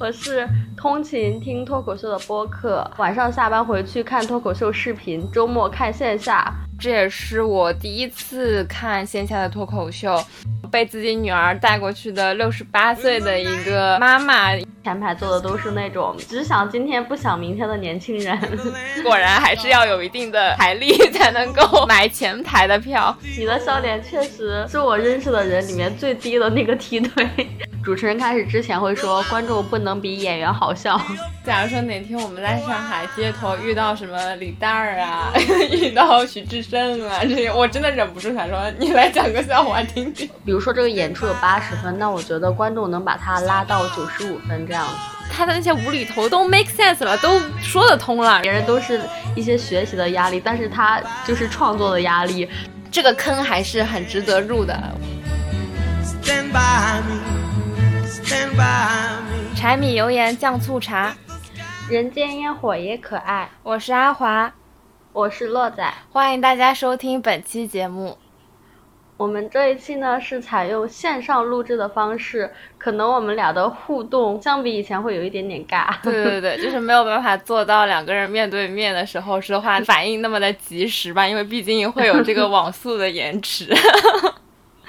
我是通勤听脱口秀的播客，晚上下班回去看脱口秀视频，周末看线下。这也是我第一次看线下的脱口秀，被自己女儿带过去的六十八岁的一个妈妈。前排坐的都是那种只想今天不想明天的年轻人，果然还是要有一定的财力才能够买前排的票。你的笑点确实是我认识的人里面最低的那个梯队。主持人开始之前会说，观众不能比演员好笑。假如说哪天我们在上海街头遇到什么李诞儿啊，遇到徐志胜啊这些，我真的忍不住想说，你来讲个笑话听听。比如说这个演出有八十分，那我觉得观众能把它拉到九十五分这样子。他的那些无厘头都 make sense 了，都说得通了。别人都是一些学习的压力，但是他就是创作的压力。这个坑还是很值得入的。柴米油盐酱醋茶，人间烟火也可爱。我是阿华，我是洛仔，欢迎大家收听本期节目。我们这一期呢是采用线上录制的方式，可能我们俩的互动相比以前会有一点点尬。对对对，就是没有办法做到两个人面对面的时候说话反应那么的及时吧，因为毕竟会有这个网速的延迟。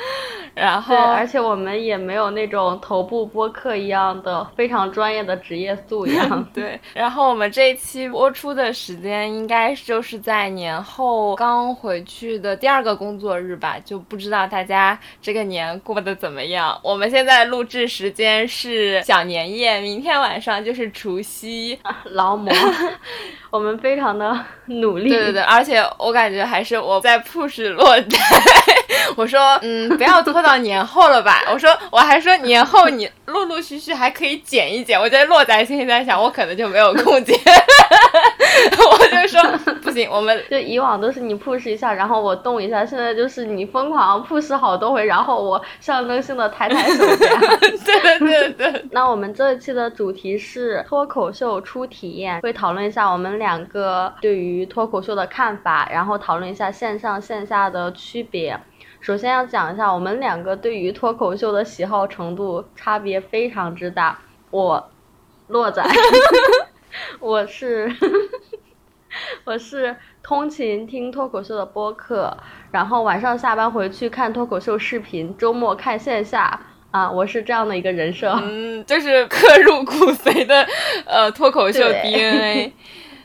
然后，而且我们也没有那种头部播客一样的非常专业的职业素 养。对，然后我们这一期播出的时间应该就是在年后刚回去的第二个工作日吧，就不知道大家这个年过得怎么样。我们现在录制时间是小年夜，明天晚上就是除夕，劳模。我们非常的努力。对对对，而且我感觉还是我在 push 落在。我说，嗯，不要拖到年后了吧。我说，我还说年后你陆陆续续还可以剪一剪。我觉得洛仔心里在想，我可能就没有空剪。我就说不行，我们就以往都是你 push 一下，然后我动一下，现在就是你疯狂 push 好多回，然后我象征性的抬抬手。对对对。那我们这一期的主题是脱口秀初体验，会讨论一下我们两个对于脱口秀的看法，然后讨论一下线上线下的区别。首先要讲一下，我们两个对于脱口秀的喜好程度差别非常之大。我，洛仔，我是，我是通勤听脱口秀的播客，然后晚上下班回去看脱口秀视频，周末看线下啊，我是这样的一个人设。嗯，就是刻入骨髓的呃脱口秀 DNA。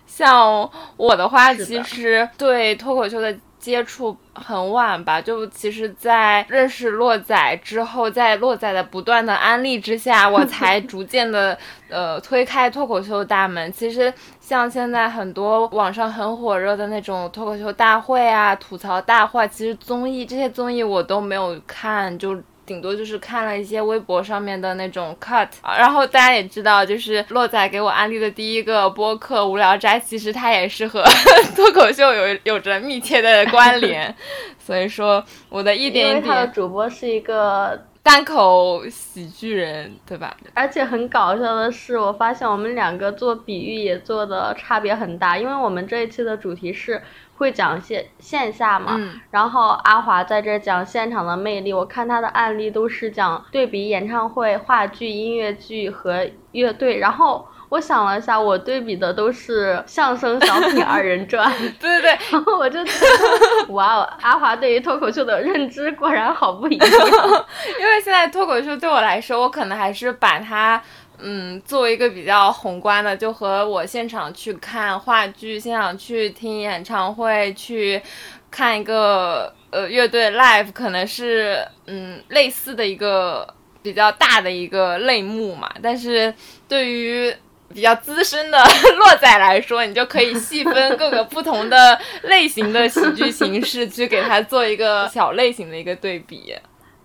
像我的话，其实对脱口秀的。接触很晚吧，就其实，在认识洛仔之后，在洛仔的不断的安利之下，我 才逐渐的呃推开脱口秀大门。其实像现在很多网上很火热的那种脱口秀大会啊、吐槽大会，其实综艺这些综艺我都没有看，就。顶多就是看了一些微博上面的那种 cut，然后大家也知道，就是洛仔给我安利的第一个播客《无聊斋》，其实它也是和 脱口秀有有着密切的关联，所以说我的一点一点。主播是一个单口喜剧人，对吧？而且很搞笑的是，我发现我们两个做比喻也做的差别很大，因为我们这一期的主题是。会讲线线下嘛，然后阿华在这讲现场的魅力。我看他的案例都是讲对比演唱会、话剧、音乐剧和乐队。然后我想了一下，我对比的都是相声、小品、二人转。对对对，然后我就觉得，哇哦，阿华对于脱口秀的认知果然好不一样。因为现在脱口秀对我来说，我可能还是把它。嗯，作为一个比较宏观的，就和我现场去看话剧、现场去听演唱会、去看一个呃乐队 live，可能是嗯类似的一个比较大的一个类目嘛。但是对于比较资深的 洛仔来说，你就可以细分各个不同的类型的喜剧形式，去给他做一个小类型的一个对比。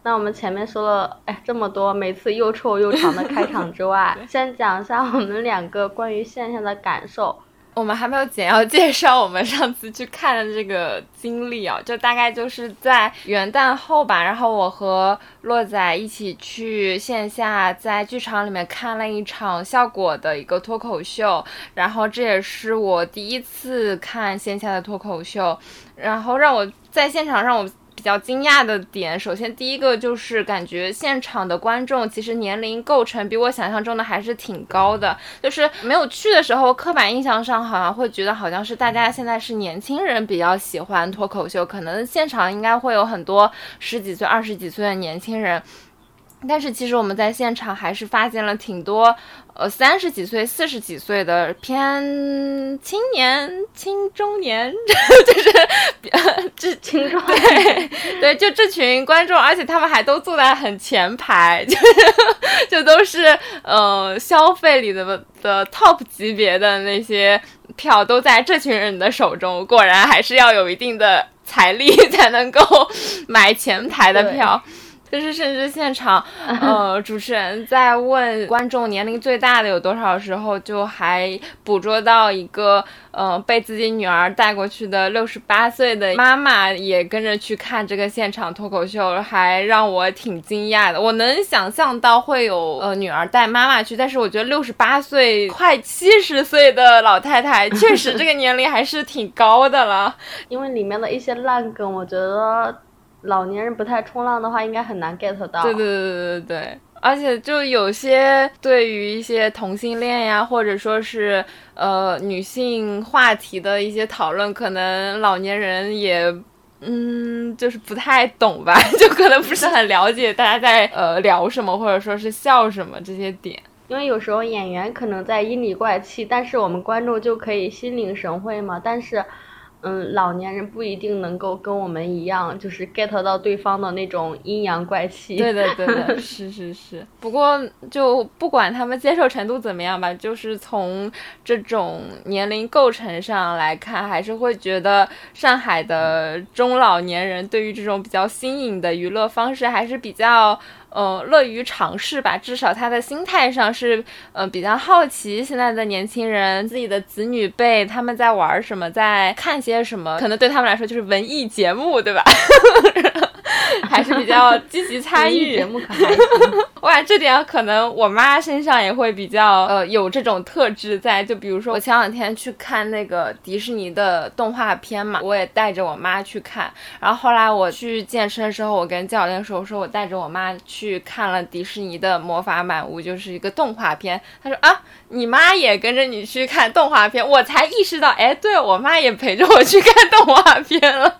那我们前面说了，哎，这么多，每次又臭又长的开场之外，先讲一下我们两个关于线下的感受。我们还没有简要介绍我们上次去看的这个经历啊，就大概就是在元旦后吧，然后我和洛仔一起去线下在剧场里面看了一场效果的一个脱口秀，然后这也是我第一次看线下的脱口秀，然后让我在现场让我。比较惊讶的点，首先第一个就是感觉现场的观众其实年龄构成比我想象中的还是挺高的。就是没有去的时候，刻板印象上好像会觉得好像是大家现在是年轻人比较喜欢脱口秀，可能现场应该会有很多十几岁、二十几岁的年轻人。但是其实我们在现场还是发现了挺多，呃，三十几岁、四十几岁的偏青年、青中年，就是这青壮对对，就这群观众，而且他们还都坐在很前排，就就都是呃消费里的的 top 级别的那些票都在这群人的手中，果然还是要有一定的财力 才能够买前排的票。就是甚至现场，呃，主持人在问观众年龄最大的有多少时候，就还捕捉到一个，呃，被自己女儿带过去的六十八岁的妈妈也跟着去看这个现场脱口秀，还让我挺惊讶的。我能想象到会有呃女儿带妈妈去，但是我觉得六十八岁快七十岁的老太太，确实这个年龄还是挺高的了。因为里面的一些烂梗，我觉得。老年人不太冲浪的话，应该很难 get 到。对对对对对对，而且就有些对于一些同性恋呀，或者说是呃女性话题的一些讨论，可能老年人也嗯就是不太懂吧，就可能不是很了解大家在呃聊什么，或者说是笑什么这些点。因为有时候演员可能在阴里怪气，但是我们观众就可以心领神会嘛。但是。嗯，老年人不一定能够跟我们一样，就是 get 到对方的那种阴阳怪气。对对，对的，是是是。不过就不管他们接受程度怎么样吧，就是从这种年龄构成上来看，还是会觉得上海的中老年人对于这种比较新颖的娱乐方式还是比较。呃，乐于尝试吧，至少他的心态上是，呃，比较好奇现在的年轻人自己的子女辈他们在玩什么，在看些什么，可能对他们来说就是文艺节目，对吧？还是比较积极参与节目，可还行。哇，这点可能我妈身上也会比较呃有这种特质在。就比如说我前两天去看那个迪士尼的动画片嘛，我也带着我妈去看。然后后来我去健身的时候，我跟教练说，我说我带着我妈去看了迪士尼的《魔法满屋》，就是一个动画片。他说啊，你妈也跟着你去看动画片，我才意识到，哎，对我妈也陪着我去看动画片了。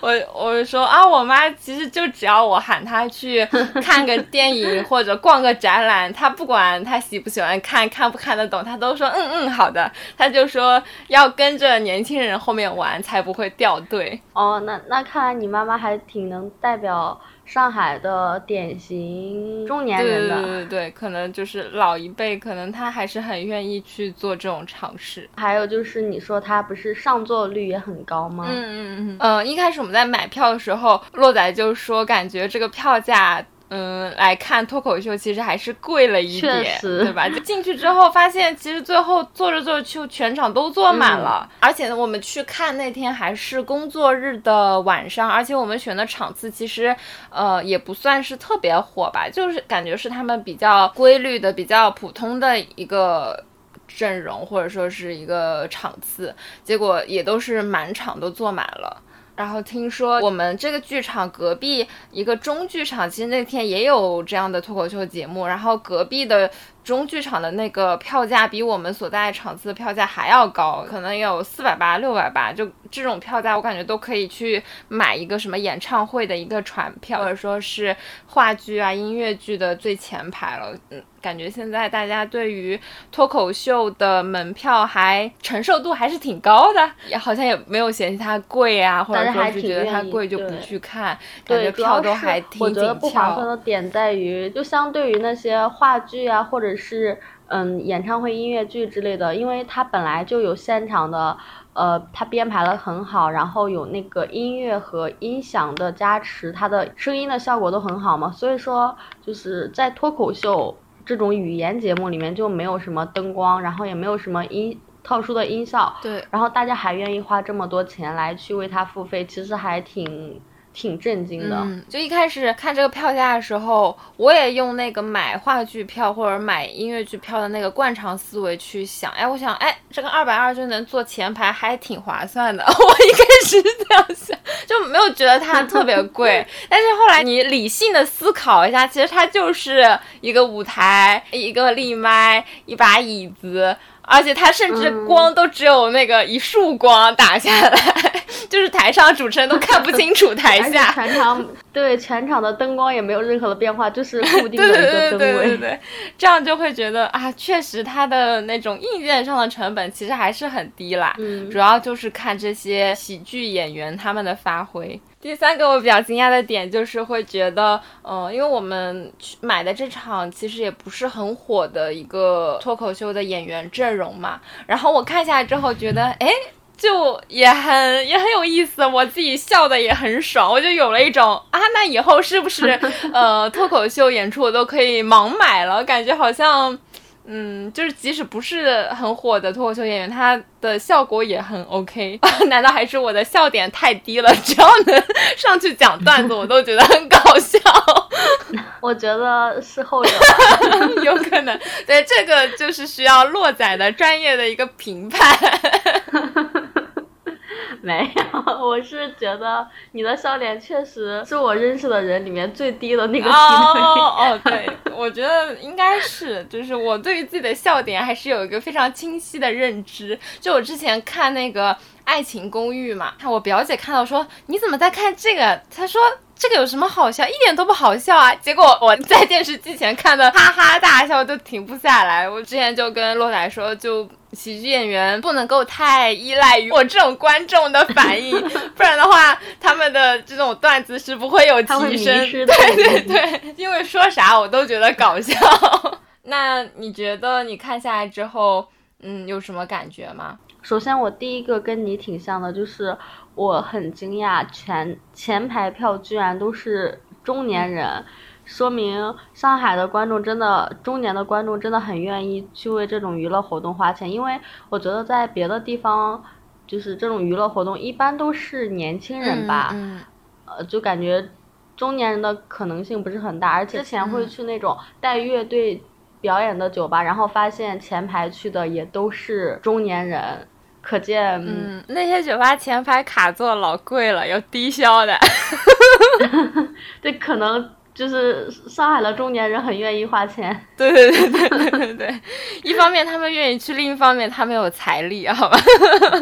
我我说啊，我妈其实就。只要我喊他去 看个电影或者逛个展览，他不管他喜不喜欢看，看不看得懂，他都说嗯嗯好的。他就说要跟着年轻人后面玩，才不会掉队。哦，那那看来你妈妈还挺能代表。上海的典型中年人的，对对对对，可能就是老一辈，可能他还是很愿意去做这种尝试。还有就是你说他不是上座率也很高吗？嗯嗯嗯嗯。一开始我们在买票的时候，洛仔就说感觉这个票价。嗯，来看脱口秀其实还是贵了一点，对吧？就进去之后发现，其实最后坐着坐着就全场都坐满了。而且呢，我们去看那天还是工作日的晚上，而且我们选的场次其实呃也不算是特别火吧，就是感觉是他们比较规律的、比较普通的一个阵容或者说是一个场次，结果也都是满场都坐满了。然后听说我们这个剧场隔壁一个中剧场，其实那天也有这样的脱口秀节目，然后隔壁的。中剧场的那个票价比我们所在场次的票价还要高，可能有四百八、六百八，就这种票价，我感觉都可以去买一个什么演唱会的一个船票，或者说是话剧啊、音乐剧的最前排了。嗯，感觉现在大家对于脱口秀的门票还承受度还是挺高的，也好像也没有嫌弃它贵啊，或者说是觉得它贵就不去看，感觉票都还挺紧俏。我觉得不划算的点在于，就相对于那些话剧啊，或者是嗯，演唱会、音乐剧之类的，因为它本来就有现场的，呃，它编排的很好，然后有那个音乐和音响的加持，它的声音的效果都很好嘛。所以说，就是在脱口秀这种语言节目里面，就没有什么灯光，然后也没有什么音特殊的音效，对，然后大家还愿意花这么多钱来去为他付费，其实还挺。挺震惊的。嗯，就一开始看这个票价的时候，我也用那个买话剧票或者买音乐剧票的那个惯常思维去想，哎，我想，哎，这个二百二就能坐前排，还挺划算的。我一开始这样想，就没有觉得它特别贵。但是后来你理性的思考一下，其实它就是一个舞台，一个立麦，一把椅子。而且他甚至光都只有那个一束光打下来，就是台上主持人都看不清楚台下。全场对全场的灯光也没有任何的变化，就是固定的一个灯位。对对对对，这样就会觉得啊，确实它的那种硬件上的成本其实还是很低啦。嗯，主要就是看这些喜剧演员他们的发挥。第三个我比较惊讶的点就是会觉得，嗯，因为我们去买的这场其实也不是很火的一个脱口秀的演员阵容嘛，然后我看下来之后觉得，哎，就也很也很有意思，我自己笑的也很爽，我就有了一种啊，那以后是不是 呃脱口秀演出我都可以盲买了，感觉好像。嗯，就是即使不是很火的脱口秀演员，他的效果也很 OK。难道还是我的笑点太低了？只要能上去讲段子，我都觉得很搞笑。我觉得是后者，有可能。对，这个就是需要洛仔的专业的一个评判。没有，我是觉得你的笑点确实是我认识的人里面最低的那个。哦哦，对，我觉得应该是，就是我对于自己的笑点还是有一个非常清晰的认知。就我之前看那个《爱情公寓》嘛，看我表姐看到说你怎么在看这个？她说这个有什么好笑？一点都不好笑啊！结果我在电视机前看的 哈哈大笑就停不下来。我之前就跟洛仔说就。喜剧演员不能够太依赖于我这种观众的反应，不然的话，他们的这种段子是不会有提升。对对对，因为说啥我都觉得搞笑。那你觉得你看下来之后，嗯，有什么感觉吗？首先，我第一个跟你挺像的，就是我很惊讶，全前排票居然都是中年人。说明上海的观众真的，中年的观众真的很愿意去为这种娱乐活动花钱，因为我觉得在别的地方，就是这种娱乐活动一般都是年轻人吧，呃，就感觉中年人的可能性不是很大，而且之前会去那种带乐队表演的酒吧，然后发现前排去的也都是中年人，可见，嗯，那些酒吧前排卡座老贵了，有低消的，对，可能。就是上海的中年人很愿意花钱，对对对对对对对，一方面他们愿意去，另一方面他们有财力，好吧？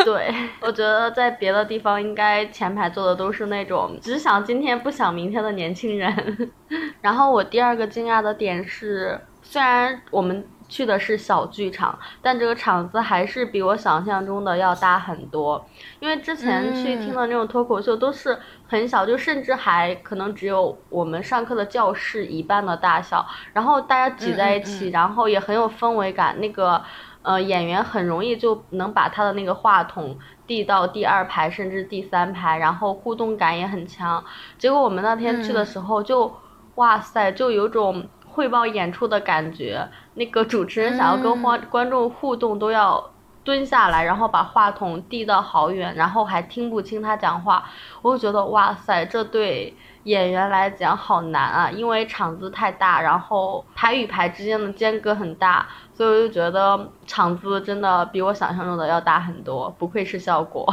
对，我觉得在别的地方应该前排坐的都是那种只想今天不想明天的年轻人。然后我第二个惊讶的点是，虽然我们。去的是小剧场，但这个场子还是比我想象中的要大很多。因为之前去听的那种脱口秀都是很小，就甚至还可能只有我们上课的教室一半的大小，然后大家挤在一起，然后也很有氛围感。那个呃演员很容易就能把他的那个话筒递到第二排甚至第三排，然后互动感也很强。结果我们那天去的时候就哇塞，就有种。汇报演出的感觉，那个主持人想要跟观观众互动，都要蹲下来，然后把话筒递到好远，然后还听不清他讲话。我就觉得哇塞，这对演员来讲好难啊，因为场子太大，然后排与排之间的间隔很大。所以我就觉得场子真的比我想象中的要大很多，不愧是效果。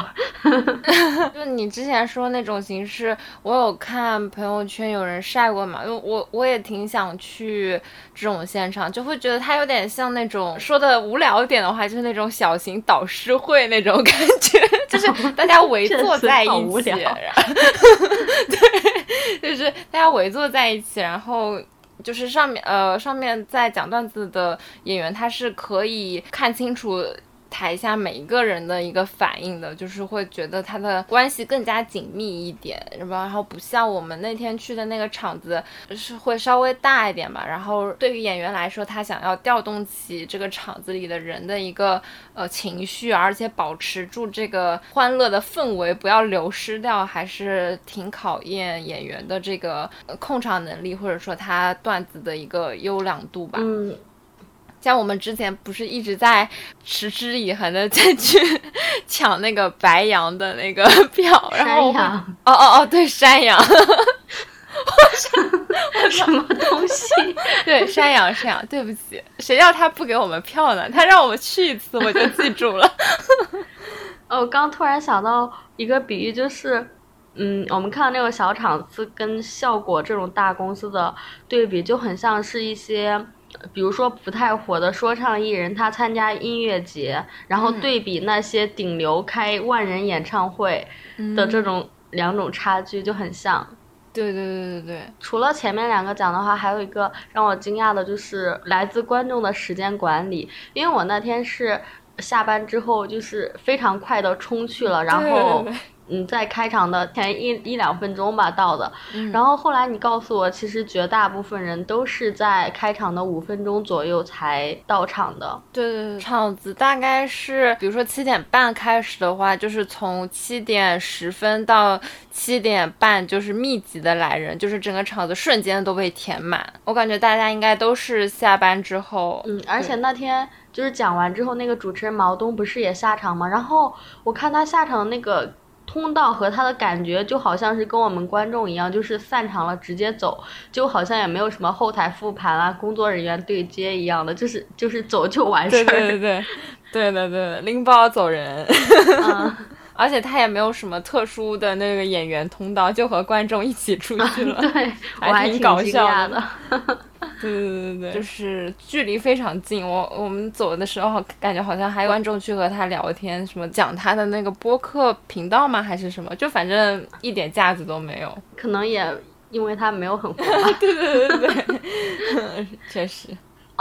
就你之前说那种形式，我有看朋友圈有人晒过嘛，因为我我也挺想去这种现场，就会觉得它有点像那种说的无聊点的话，就是那种小型导师会那种感觉，就是大家围坐在一起，对，就是大家围坐在一起，然后。就是上面呃，上面在讲段子的演员，他是可以看清楚。台下每一个人的一个反应的，就是会觉得他的关系更加紧密一点，是吧？然后不像我们那天去的那个场子，是会稍微大一点吧。然后对于演员来说，他想要调动起这个场子里的人的一个呃情绪，而且保持住这个欢乐的氛围，不要流失掉，还是挺考验演员的这个控场能力，或者说他段子的一个优良度吧。嗯。像我们之前不是一直在持之以恒的在去 抢那个白羊的那个 票，然后山羊，哦哦哦，对，山羊，我什么东西？对，山羊，山羊，对不起，谁叫他不给我们票呢？他让我们去一次，我就记住了。哦，我刚突然想到一个比喻，就是，嗯，我们看到那种小厂子跟效果这种大公司的对比，就很像是一些，比如说不太火的说唱艺人，他参加音乐节，然后对比那些顶流开万人演唱会的这种两种差距，就很像。对对对对对，除了前面两个讲的话，还有一个让我惊讶的就是来自观众的时间管理，因为我那天是下班之后就是非常快的冲去了，然后对对对嗯，在开场的前一一两分钟吧到的，嗯然后后来你告诉我，其实绝大部分人都是在开场的五分钟左右才到场的。对对对，场子大概是，比如说七点半开始的话，就是从七点十分到七点半，就是密集的来人，就是整个场子瞬间都被填满。我感觉大家应该都是下班之后，嗯，而且那天就是讲完之后，那个主持人毛东不是也下场吗？然后我看他下场的那个通道和他的感觉，就好像是跟我们观众一样，就是散场了直接走，就好像也没有什么后台复盘啊、工作人员对接一样的，就是就是走就完事对儿。对对对，对对对，拎包走人。嗯，而且他也没有什么特殊的那个演员通道，就和观众一起出去了。对，我还挺惊笑的讶的。对对对对，就是距离非常近。我我们走的时候，感觉好像还有观众去和他聊天，什么讲他的那个播客频道吗？还是什么？就反正一点架子都没有。可能也因为他没有很红吧。对对对对，确实。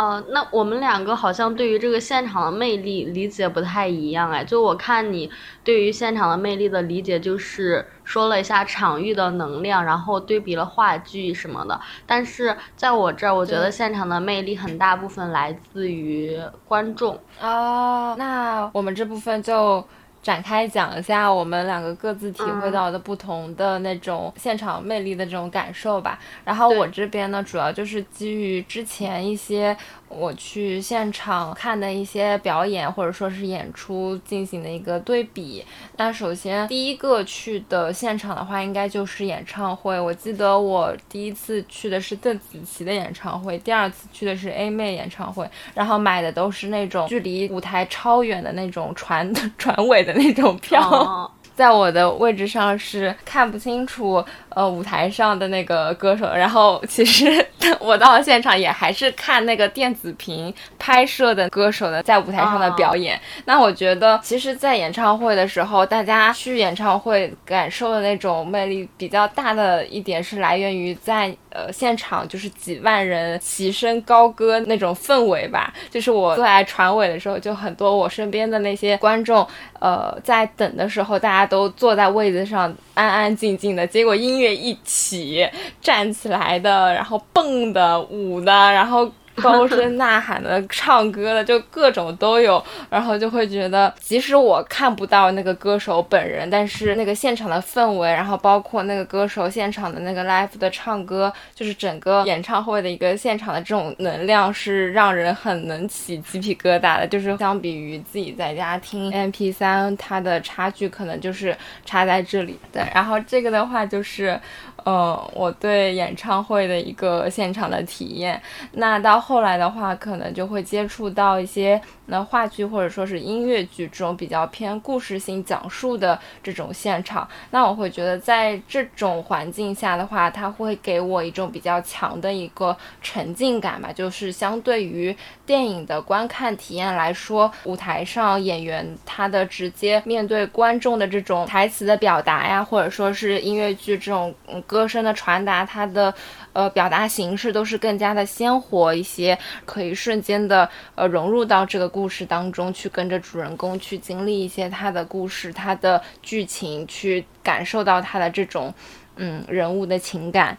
呃，那我们两个好像对于这个现场的魅力理解不太一样哎。就我看你对于现场的魅力的理解，就是说了一下场域的能量，然后对比了话剧什么的。但是在我这儿，我觉得现场的魅力很大部分来自于观众。哦，那我们这部分就展开讲一下我们两个各自体会嗯到的不同的那种现场魅力的这种感受吧。然后我这边呢，主要就是基于之前一些我去现场看的一些表演或者说是演出进行的一个对比。那首先第一个去的现场的话，应该就是演唱会。我记得我第一次去的是邓紫棋的演唱会，第二次去的是 A 妹演唱会，然后买的都是那种距离舞台超远的那种船 船尾的那种票。哦 在我的位置上是看不清楚呃舞台上的那个歌手，然后其实 我到了现场也还是看那个电子屏拍摄的歌手的在舞台上的表演。那我觉得，其实，在演唱会的时候，大家去演唱会感受的那种魅力比较大的一点是来源于在呃现场就是几万人齐声高歌那种氛围吧。就是我坐在船尾的时候，就很多我身边的那些观众，呃，在等的时候，大家都坐在位子上安安静静的，结果音乐一起，站起来的，然后蹦的、舞的，然后。高声呐喊的、唱歌的，就各种都有，然后就会觉得，即使我看不到那个歌手本人，但是那个现场的氛围，然后包括那个歌手现场的那个 live 的唱歌，就是整个演唱会的一个现场的这种能量，是让人很能起鸡皮疙瘩的。就是相比于自己在家听 MP 3它的差距可能就是差在这里。对，然后这个的话就是，嗯，我对演唱会的一个现场的体验。那到后来的话，可能就会接触到一些那话剧或者说是音乐剧这种比较偏故事性讲述的这种现场。那我会觉得在这种环境下的话，它会给我一种比较强的一个沉浸感吧，就是相对于电影的观看体验来说，舞台上演员他的直接面对观众的这种台词的表达呀，或者说是音乐剧这种嗯歌声的传达，它的呃表达形式都是更加的鲜活一些，可以瞬间的呃融入到这个故事当中去，跟着主人公去经历一些他的故事、他的剧情，去感受到他的这种嗯人物的情感。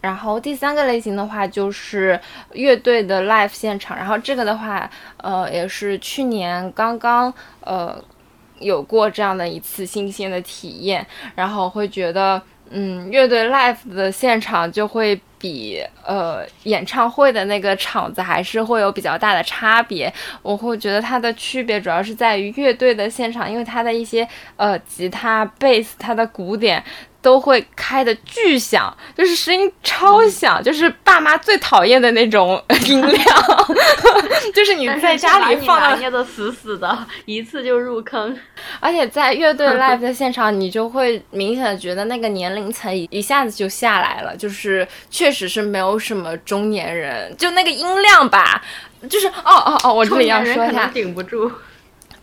然后第三个类型的话就是乐队的 live 现场，然后这个的话，呃，也是去年刚刚呃有过这样的一次新鲜的体验，然后会觉得，嗯，乐队 live 的现场就会比呃演唱会的那个场子还是会有比较大的差别。我会觉得它的区别主要是在于乐队的现场，因为它的一些呃吉他、贝斯、它的鼓点。都会开的巨响，就是声音超响，就是爸妈最讨厌的那种 音量，就是你在家里放拿捏的死死的，一次就入坑。而且在乐队 live 的现场，你就会明显的觉得那个年龄层一下子就下来了，就是确实是没有什么中年人，就那个音量吧，就是哦哦哦，我这里要说一下，顶不住。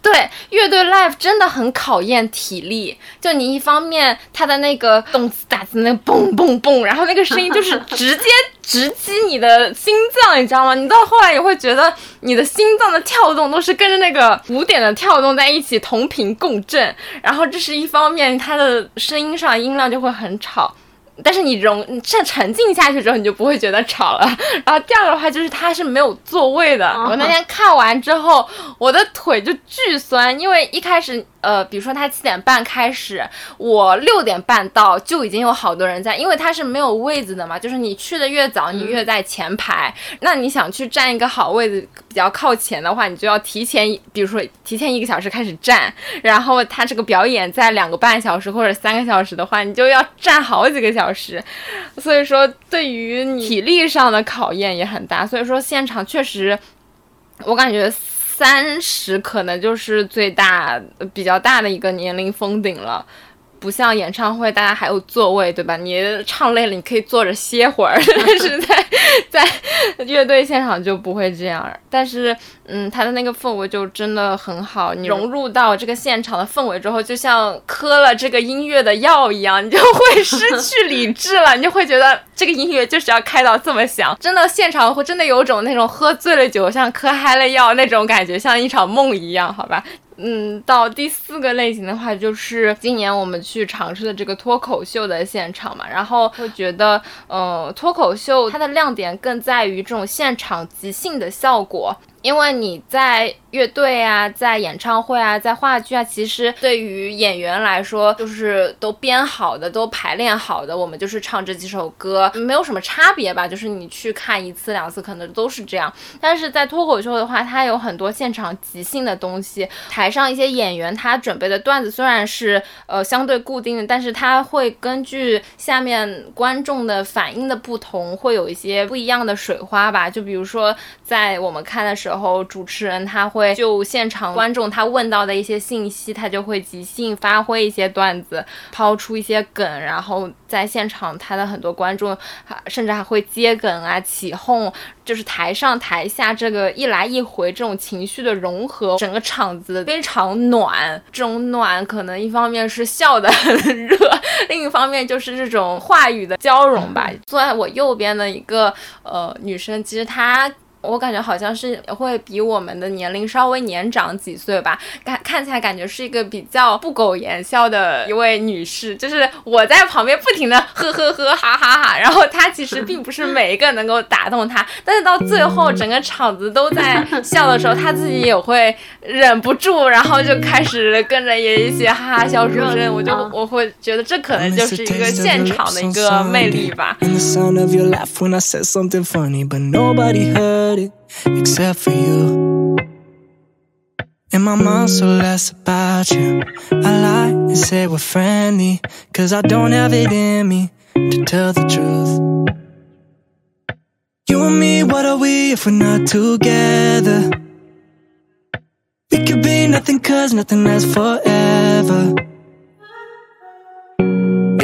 对，乐队 live 真的很考验体力。就你一方面，他的那个动次打次，那个嘣嘣嘣，然后那个声音就是 直接直击你的心脏，你知道吗？你到后来也会觉得你的心脏的跳动都是跟着那个鼓点的跳动在一起同频共振。然后这是一方面，它的声音上音量就会很吵。但是你融沉沉浸下去之后，你就不会觉得吵了。然后第二个的话就是它是没有座位的。我那天看完之后，我的腿就巨酸，因为一开始。呃，比如说他七点半开始，我六点半到就已经有好多人在，因为他是没有位子的嘛，就是你去的越早，你越在前排。那你想去占一个好位子，比较靠前的话，你就要提前，比如说提前一个小时开始站。然后他这个表演在两个半小时或者三个小时的话，你就要站好几个小时。所以说，对于体力上的考验也很大。所以说，现场确实，我感觉。三十可能就是最大比较大的一个年龄封顶了。不像演唱会，大家还有座位，对吧？你唱累了，你可以坐着歇会儿。但是在 在乐队现场就不会这样。但是，嗯，他的那个氛围就真的很好。你融入到这个现场的氛围之后，就像磕了这个音乐的药一样，你就会失去理智了。你就会觉得这个音乐就是要开到这么响，真的现场会真的有种那种喝醉了酒，像嗑嗨了药那种感觉，像一场梦一样，好吧？嗯，到第四个类型的话，就是今年我们去尝试的这个脱口秀的现场嘛，然后会觉得，呃，脱口秀它的亮点更在于这种现场即兴的效果。因为你在乐队啊，在演唱会啊，在话剧啊，其实对于演员来说，就是都编好的，都排练好的，我们就是唱这几首歌，没有什么差别吧？就是你去看一次两次，可能都是这样。但是在脱口秀的话，它有很多现场即兴的东西，台上一些演员他准备的段子虽然是呃相对固定的，但是他会根据下面观众的反应的不同，会有一些不一样的水花吧。就比如说在我们看的时候。然后主持人他会就现场观众他问到的一些信息，他就会即兴发挥一些段子，抛出一些梗，然后在现场他的很多观众甚至还会接梗啊起哄，就是台上台下这个一来一回这种情绪的融合，整个场子非常暖。这种暖可能一方面是笑得很 热，另一方面就是这种话语的交融吧。坐在我右边的一个呃女生，其实她。我感觉好像是会比我们的年龄稍微年长几岁吧，看看起来感觉是一个比较不苟言笑的一位女士，就是我在旁边不停的呵呵呵哈哈哈，然后她其实并不是每一个能够打动她，但是到最后整个场子都在笑的时候，她自己也会忍不住，然后就开始跟着也一起哈哈笑出声，我就我会觉得这可能就是一个现场的一个魅力吧。Except for you. And my mind's so less about you. I lie and say we're friendly, cause I don't have it in me to tell the truth. You and me, what are we if we're not together? We could be nothing cause nothing lasts forever.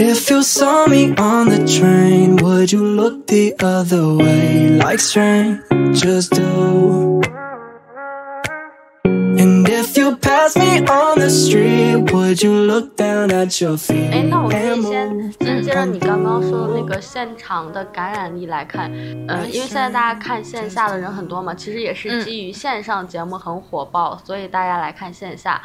If you saw me on the train, would you look the other way like strangers do? And if you pass me on the street, would you look down at your feet? 哎，那我可以先先接着你刚刚说的那个现场的感染力来看，嗯，因为现在大家看线下的人很多嘛，其实也是基于线上节目很火爆，所以大家来看线下。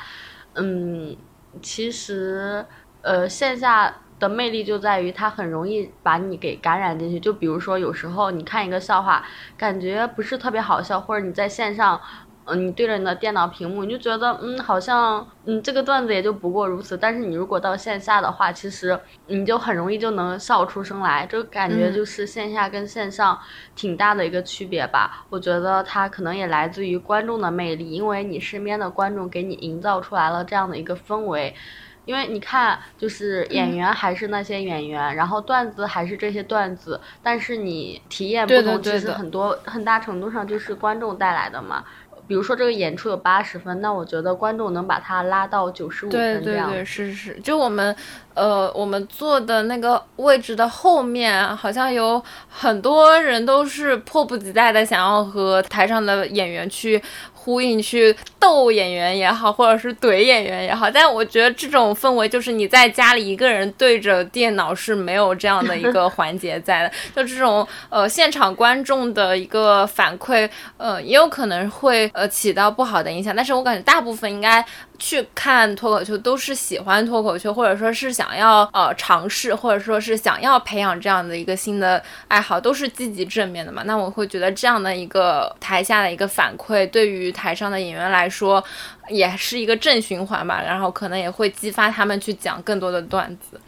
嗯，其实呃线下。的魅力就在于它很容易把你给感染进去。就比如说，有时候你看一个笑话，感觉不是特别好笑，或者你在线上嗯，你对着你的电脑屏幕，你就觉得，嗯，好像，嗯，这个段子也就不过如此。但是你如果到线下的话，其实你就很容易就能笑出声来，这感觉就是线下跟线上挺大的一个区别吧。我觉得它可能也来自于观众的魅力，因为你身边的观众给你营造出来了这样的一个氛围。因为你看，就是演员还是那些演员，然后段子还是这些段子，但是你体验不同，其实很多很大程度上就是观众带来的嘛。比如说这个演出有八十分，那我觉得观众能把它拉到九十五分这样。对对对，是是，就我们，呃，我们坐的那个位置的后面，好像有很多人都是迫不及待的想要和台上的演员去。呼应去逗演员也好，或者是怼演员也好，但我觉得这种氛围就是你在家里一个人对着电脑是没有这样的一个环节在的。就这种呃现场观众的一个反馈，呃也有可能会呃起到不好的影响。但是我感觉大部分应该去看脱口秀都是喜欢脱口秀，或者说是想要呃尝试，或者说是想要培养这样的一个新的爱好，都是积极正面的嘛。那我会觉得这样的一个台下的一个反馈，对于台上的演员来说，也是一个正循环吧，然后可能也会激发他们去讲更多的段子。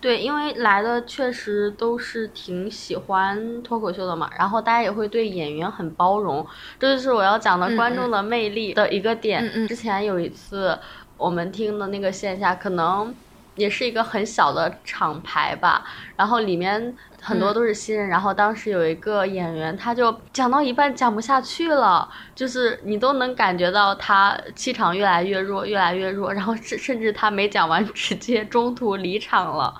对，因为来的确实都是挺喜欢脱口秀的嘛，然后大家也会对演员很包容，这就是我要讲的观众的魅力的一个点。之前有一次我们听的那个线下，可能也是一个很小的厂牌吧，然后里面。很多都是新人，然后当时有一个演员，他就讲到一半讲不下去了，就是你都能感觉到他气场越来越弱，越来越弱，然后甚甚至他没讲完，直接中途离场了。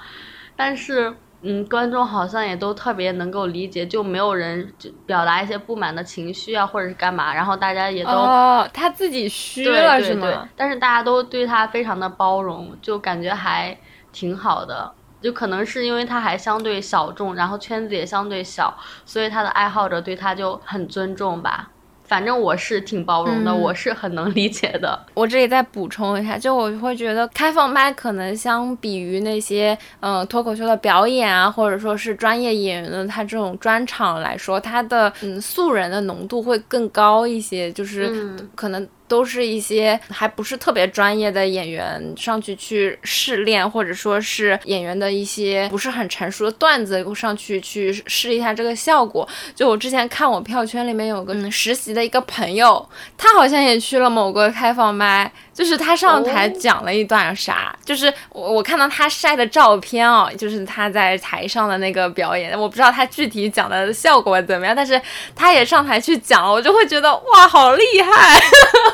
但是，嗯，观众好像也都特别能够理解，就没有人就表达一些不满的情绪啊，或者是干嘛，然后大家也都哦，他自己虚了是吗？但是大家都对他非常的包容，就感觉还挺好的。就可能是因为他还相对小众，然后圈子也相对小，所以他的爱好者对他就很尊重吧。反正我是挺包容的，我是很能理解的。我这里再补充一下，就我会觉得开放麦可能相比于那些嗯脱口秀的表演啊，或者说是专业演员的他这种专场来说，他的嗯素人的浓度会更高一些，就是可能。都是一些还不是特别专业的演员上去去试练，或者说是演员的一些不是很成熟的段子上去去试一下这个效果。就我之前看我票圈里面有个实习的一个朋友，他好像也去了某个开放麦。就是他上台讲了一段啥，就是我我看到他晒的照片哦，就是他在台上的那个表演，我不知道他具体讲的效果怎么样，但是他也上台去讲了，我就会觉得哇，好厉害。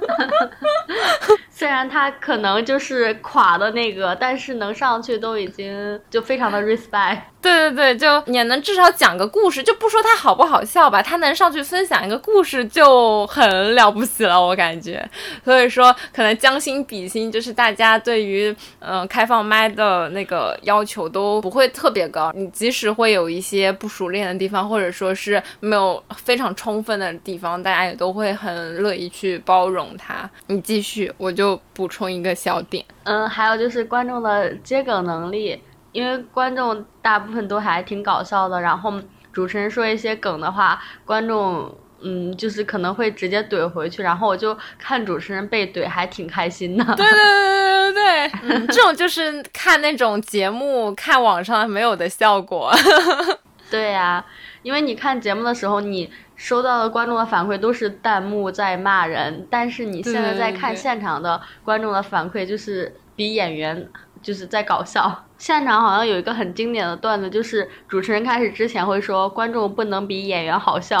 虽然他可能就是垮的那个，但是能上去都已经就非常的 respect。对对对，就也能至少讲个故事，就不说他好不好笑吧，他能上去分享一个故事就很了不起了，我感觉。所以说，可能将心比心，就是大家对于嗯开放麦的那个要求都不会特别高。你即使会有一些不熟练的地方，或者说是没有非常充分的地方，大家也都会很乐意去包容他。你继续，我就补充一个小点。嗯，还有就是观众的接梗能力。因为观众大部分都还挺搞笑的，然后主持人说一些梗的话，观众嗯就是可能会直接怼回去，然后我就看主持人被怼还挺开心的。对对对对对对，这种就是看那种节目看网上没有的效果。对呀，因为你看节目的时候，你收到的观众的反馈都是弹幕在骂人，但是你现在在看现场的观众的反馈，就是比演员就是在搞笑。现场好像有一个很经典的段子，就是主持人开始之前会说：“观众不能比演员好笑。”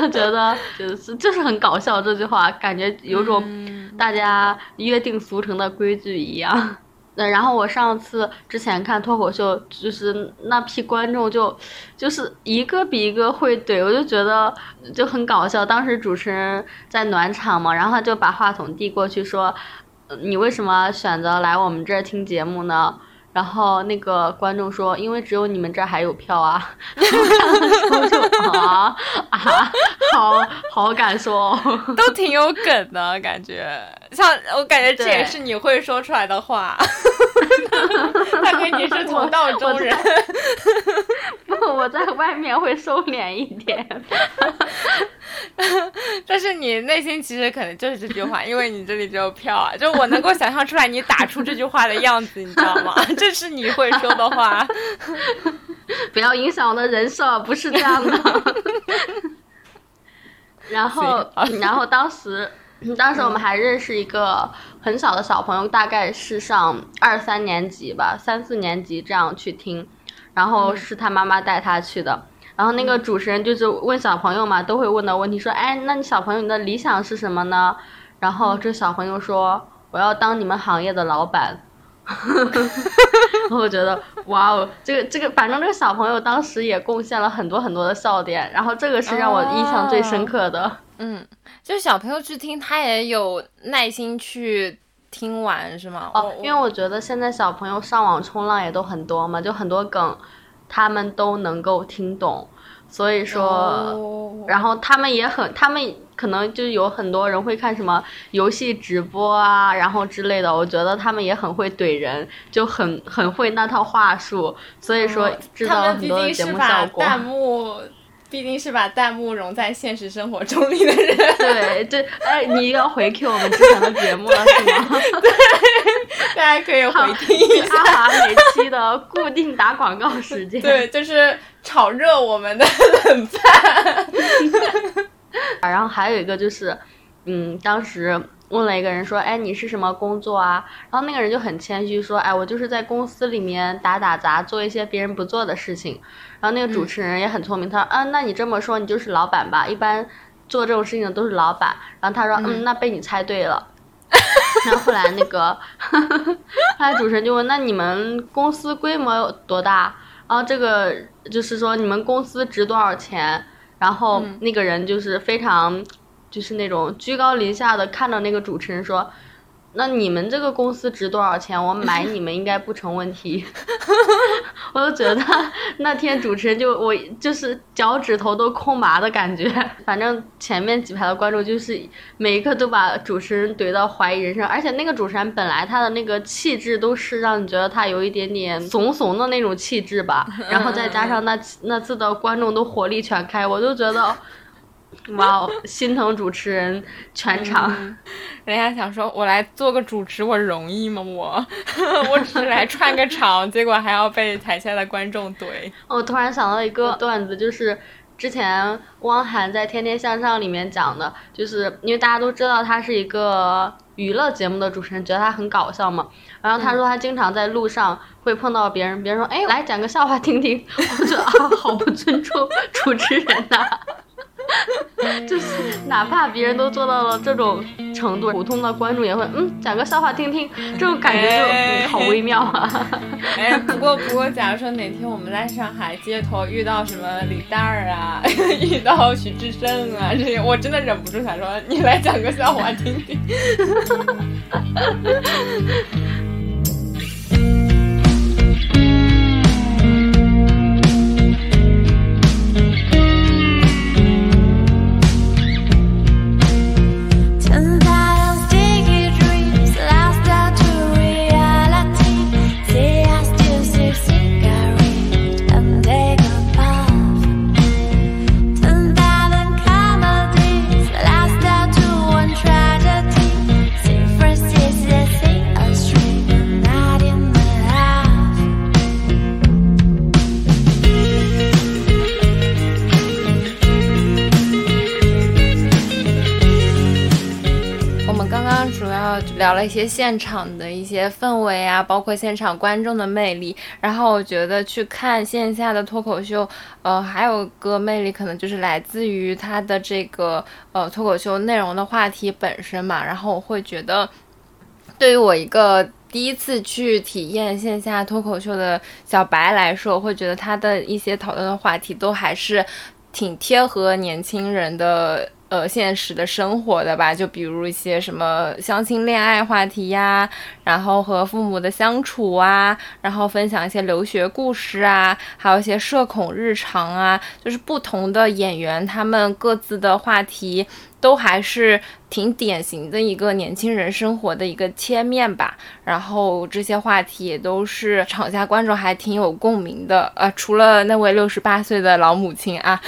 我觉得就是就是很搞笑这句话，感觉有种大家约定俗成的规矩一样。那然后我上次之前看脱口秀，就是那批观众就就是一个比一个会怼，我就觉得就很搞笑。当时主持人在暖场嘛，然后他就把话筒递过去说。你为什么选择来我们这儿听节目呢？然后那个观众说，因为只有你们这儿还有票啊。然后就啊啊，好好敢说，都挺有梗的感觉。像我感觉这也是你会说出来的话。他跟你是同道中人。不，我在外面会收敛一点。但是你内心其实可能就是这句话，因为你这里只有票啊。就我能够想象出来你打出这句话的样子，你知道吗？这是你会说的话。不要影响我的人设，不是这样的。然后，然后当时，当时我们还认识一个很小的小朋友，大概是上二三年级吧，三四年级这样去听，然后是他妈妈带他去的。然后那个主持人就是问小朋友嘛，都会问的问题，说，哎，那你小朋友你的理想是什么呢？然后这小朋友说，我要当你们行业的老板。我觉得，哇哦，这个这个，反正这个小朋友当时也贡献了很多很多的笑点，然后这个是让我印象最深刻的。嗯，就小朋友去听，他也有耐心去听完，是吗？哦，因为我觉得现在小朋友上网冲浪也都很多嘛，就很多梗，他们都能够听懂，所以说，然后他们也很，他们。可能就有很多人会看什么游戏直播啊，然后之类的。我觉得他们也很会怼人，就很很会那套话术，所以说制造很多的节目效果。弹幕毕竟是把弹幕融在现实生活中里的人。对这，哎，你要回 Q 我们之前的节目了是吗？对，大家可以回听一下阿华每期的固定打广告时间。对，就是炒热我们的冷饭。然后还有一个就是，嗯，当时问了一个人说，哎，你是什么工作啊？然后那个人就很谦虚说，哎，我就是在公司里面打打杂，做一些别人不做的事情。然后那个主持人也很聪明，他说，嗯，那你这么说，你就是老板吧？一般做这种事情的都是老板。然后他说，嗯，那被你猜对了。然后后来那个，后来主持人就问，那你们公司规模有多大？然后这个就是说，你们公司值多少钱？然后那个人就是非常，就是那种居高临下的看着那个主持人说。那你们这个公司值多少钱？我买你们应该不成问题。我都觉得那天主持人就我就是脚趾头都空麻的感觉。反正前面几排的观众就是每一个都把主持人怼到怀疑人生，而且那个主持人本来他的那个气质都是让你觉得他有一点点怂怂的那种气质吧，然后再加上那那次的观众都火力全开，我就觉得。哇哦，心疼主持人全场，人家想说，我来做个主持，我容易吗？我，我只是来串个场，结果还要被台下的观众怼。我突然想到一个段子，就是之前汪涵在《天天向上》里面讲的，就是因为大家都知道他是一个娱乐节目的主持人，觉得他很搞笑嘛。然后他说他经常在路上会碰到别人，别人说，哎，来讲个笑话听听。我觉得啊，好不尊重主持人呐。就是哪怕别人都做到了这种程度，普通的观众也会嗯讲个笑话听听，这种感觉就好微妙啊。哎，不过不过，假如说哪天我们在上海街头遇到什么李诞儿啊，遇到徐志胜啊这些，我真的忍不住想说你来讲个笑话听听。一些现场的一些氛围啊，包括现场观众的魅力。然后我觉得去看线下的脱口秀，呃，还有个魅力可能就是来自于它的这个呃脱口秀内容的话题本身嘛。然后我会觉得，对于我一个第一次去体验线下脱口秀的小白来说，我会觉得他的一些讨论的话题都还是挺贴合年轻人的。呃，现实的生活的吧，就比如一些什么相亲恋爱话题呀，然后和父母的相处啊，然后分享一些留学故事啊，还有一些社恐日常啊，就是不同的演员他们各自的话题。都还是挺典型的一个年轻人生活的一个切面吧，然后这些话题也都是场下观众还挺有共鸣的，呃，除了那位六十八岁的老母亲啊，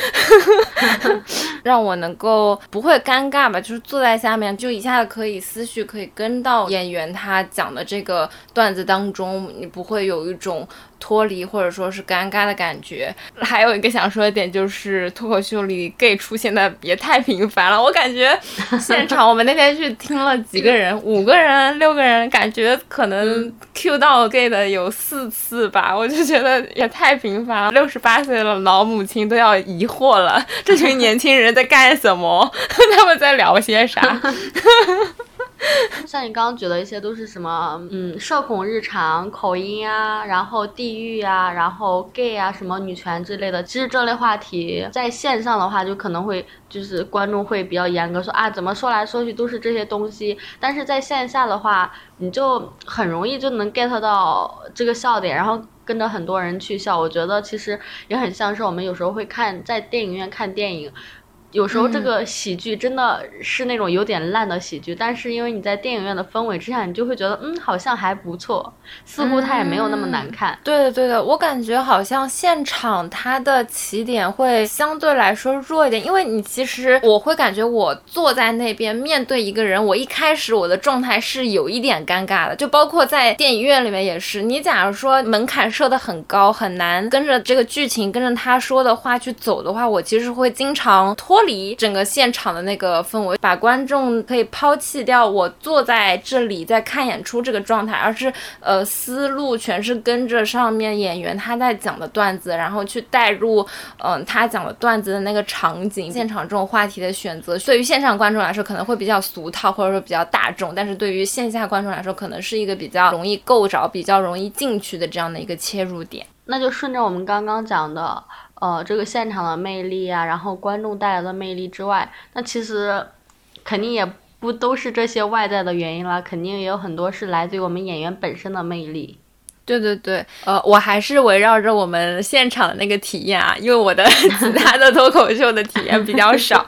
让我能够不会尴尬吧，就是坐在下面就一下子可以思绪可以跟到演员他讲的这个段子当中，你不会有一种。脱离或者说是尴尬的感觉，还有一个想说的点就是脱口秀里 gay 出现的也太频繁了，我感觉现场我们那天去听了几个人，五个人、六个人，感觉可能 Q 到 gay 的有四次吧，我就觉得也太频繁了。六十八岁的老母亲都要疑惑了，这群年轻人在干什么？他们在聊些啥？像你刚刚举的一些都是什么，嗯，社恐日常、口音啊，然后地域啊，然后 gay 啊，什么女权之类的。其实这类话题在线上的话，就可能会就是观众会比较严格说啊，怎么说来说去都是这些东西。但是在线下的话，你就很容易就能 get 到这个笑点，然后跟着很多人去笑。我觉得其实也很像是我们有时候会看在电影院看电影。有时候这个喜剧真的是那种有点烂的喜剧，但是因为你在电影院的氛围之下，你就会觉得嗯，好像还不错，似乎它也没有那么难看。对的，对的，我感觉好像现场它的起点会相对来说弱一点，因为你其实我会感觉我坐在那边面对一个人，我一开始我的状态是有一点尴尬的，就包括在电影院里面也是。你假如说门槛设的很高，很难跟着这个剧情跟着他说的话去走的话，我其实会经常拖。脱离整个现场的那个氛围，把观众可以抛弃掉我坐在这里在看演出这个状态，而是呃思路全是跟着上面演员他在讲的段子，然后去带入嗯他讲的段子的那个场景。现场这种话题的选择，对于线上观众来说可能会比较俗套，或者说比较大众，但是对于线下观众来说，可能是一个比较容易够着、比较容易进去的这样的一个切入点。那就顺着我们刚刚讲的。呃，这个现场的魅力啊，然后观众带来的魅力之外，那其实肯定也不都是这些外在的原因啦，肯定也有很多是来自于我们演员本身的魅力。对对对，呃，我还是围绕着我们现场的那个体验啊，因为我的 其他的脱口秀的体验比较少，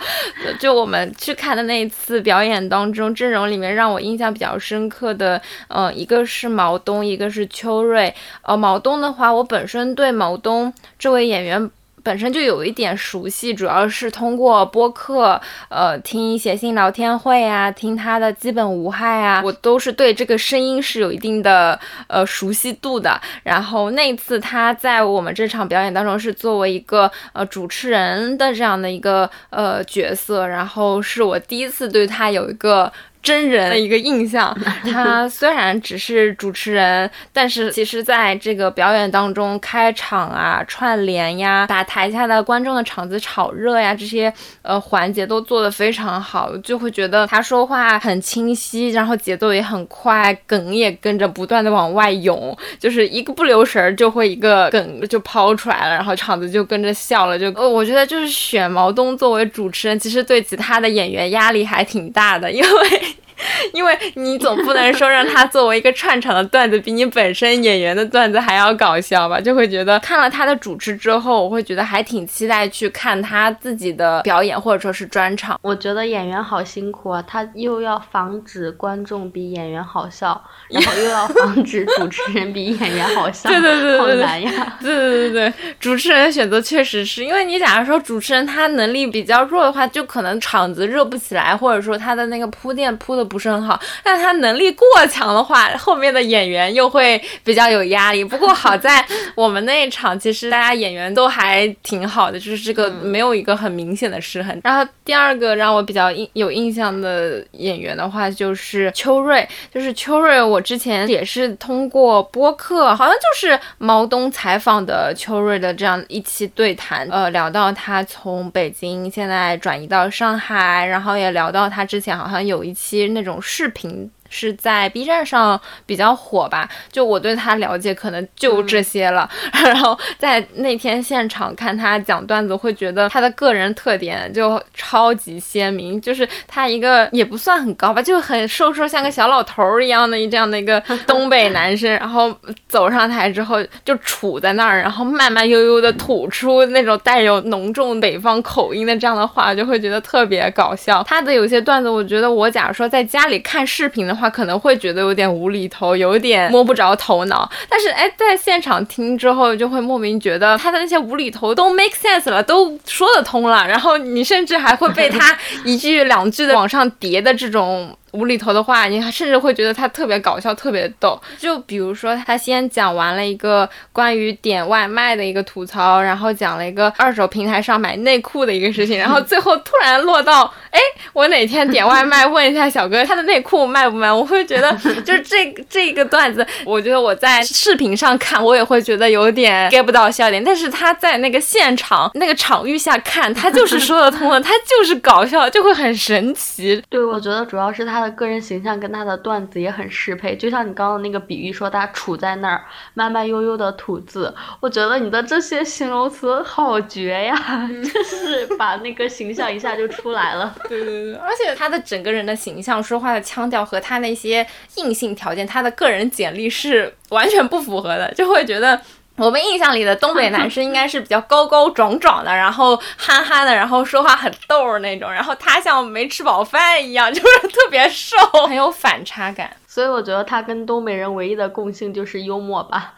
就我们去看的那一次表演当中，阵容里面让我印象比较深刻的，呃，一个是毛东，一个是邱瑞。呃，毛东的话，我本身对毛东这位演员。本身就有一点熟悉，主要是通过播客，呃，听写信聊天会啊，听他的基本无害啊，我都是对这个声音是有一定的呃熟悉度的。然后那次他在我们这场表演当中是作为一个呃主持人的这样的一个呃角色，然后是我第一次对他有一个。真人的一个印象，他虽然只是主持人，但是其实在这个表演当中，开场啊、串联呀、把台下的观众的场子炒热呀，这些呃环节都做得非常好，就会觉得他说话很清晰，然后节奏也很快，梗也跟着不断的往外涌，就是一个不留神儿就会一个梗就抛出来了，然后场子就跟着笑了，就呃 我觉得就是选毛东作为主持人，其实对其他的演员压力还挺大的，因为。因为你总不能说让他作为一个串场的段子，比你本身演员的段子还要搞笑吧？就会觉得看了他的主持之后，我会觉得还挺期待去看他自己的表演或者说是专场。我觉得演员好辛苦啊，他又要防止观众比演员好笑，然后又要防止主持人比演员好笑，对对对，好难呀！对对对对，主持人的选择确实是因为你假如说主持人他能力比较弱的话，就可能场子热不起来，或者说他的那个铺垫铺的。不是很好，但他能力过强的话，后面的演员又会比较有压力。不过好在我们那一场，其实大家演员都还挺好的，就是这个没有一个很明显的失衡。然后第二个让我比较印有印象的演员的话，就是邱瑞，就是邱瑞，我之前也是通过播客，好像就是毛东采访的邱瑞的这样一期对谈，呃，聊到他从北京现在转移到上海，然后也聊到他之前好像有一期那。那种视频是在 B 站上比较火吧。就我对他了解可能就这些了。然后在那天现场看他讲段子，会觉得他的个人特点就超级鲜明，就是他一个也不算很高吧，就很瘦瘦像个小老头儿一样的这样的一个 东北男生，然后走上台之后就杵在那儿，然后慢慢悠悠的吐出那种带有浓重北方口音的这样的话，就会觉得特别搞笑。他的有些段子，我觉得我假如说在家里看视频的话，话可能会觉得有点无厘头，有点摸不着头脑。但是哎，在现场听之后，就会莫名觉得他的那些无厘头都 make sense 了，都说得通了。然后你甚至还会被他一句两句的往上叠的这种。无厘头的话，你甚至会觉得他特别搞笑，特别逗。就比如说，他先讲完了一个关于点外卖的一个吐槽，然后讲了一个二手平台上买内裤的一个事情，然后最后突然落到，哎，我哪天点外卖问一下小哥他的内裤卖不卖？我会觉得，就是这这个段子，我觉得我在视频上看，我也会觉得有点 get 不到笑点，但是他在那个现场那个场域下看，他就是说得通的，他就是搞笑，就会很神奇。对，我觉得主要是他。他的个人形象跟他的段子也很适配，就像你刚刚那个比喻，说他杵在那儿慢慢悠悠的吐字，我觉得你的这些形容词好绝呀，就是把那个形象一下就出来了。对对对，而且他的整个人的形象、说话的腔调和他那些硬性条件，他的个人简历是完全不符合的，就会觉得。我们印象里的东北男 生应该是比较高高壮壮的，然后憨憨的，然后说话很逗儿那种。然后他像没吃饱饭一样，就是特别瘦，很有反差感。所以我觉得他跟东北人唯一的共性就是幽默吧。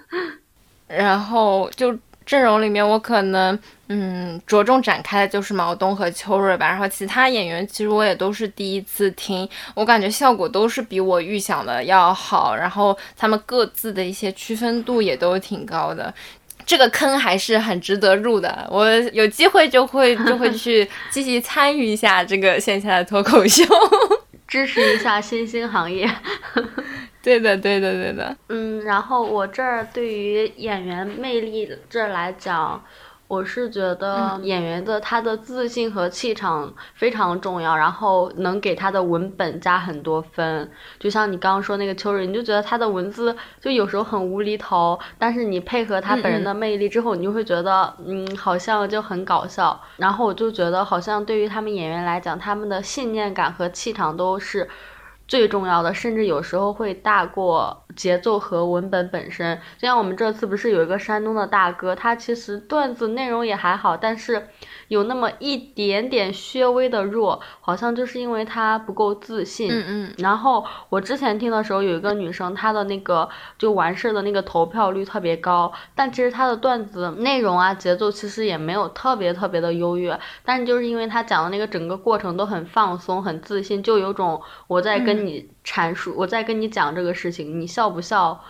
然后就。阵容里面，我可能嗯着重展开的就是毛东和秋瑞吧，然后其他演员其实我也都是第一次听，我感觉效果都是比我预想的要好，然后他们各自的一些区分度也都挺高的，这个坑还是很值得入的，我有机会就会就会 去积极参与一下这个线下的脱口秀，支持一下新兴行业。对的，对的，对的。嗯，然后我这儿对于演员魅力这儿来讲，我是觉得演员的他的自信和气场非常重要，然后能给他的文本加很多分。就像你刚刚说那个秋日，你就觉得他的文字就有时候很无厘头，但是你配合他本人的魅力之后，你就会觉得嗯，好像就很搞笑。然后我就觉得好像对于他们演员来讲，他们的信念感和气场都是。最重要的，甚至有时候会大过节奏和文本本身。就像我们这次不是有一个山东的大哥，他其实段子内容也还好，但是。有那么一点点稍微的弱，好像就是因为他不够自信。嗯嗯。然后我之前听的时候，有一个女生，她的那个就完事儿的那个投票率特别高，但其实她的段子内容啊、节奏其实也没有特别特别的优越。但是就是因为她讲的那个整个过程都很放松、很自信，就有种我在跟你阐述，我在跟你讲这个事情，你笑不笑？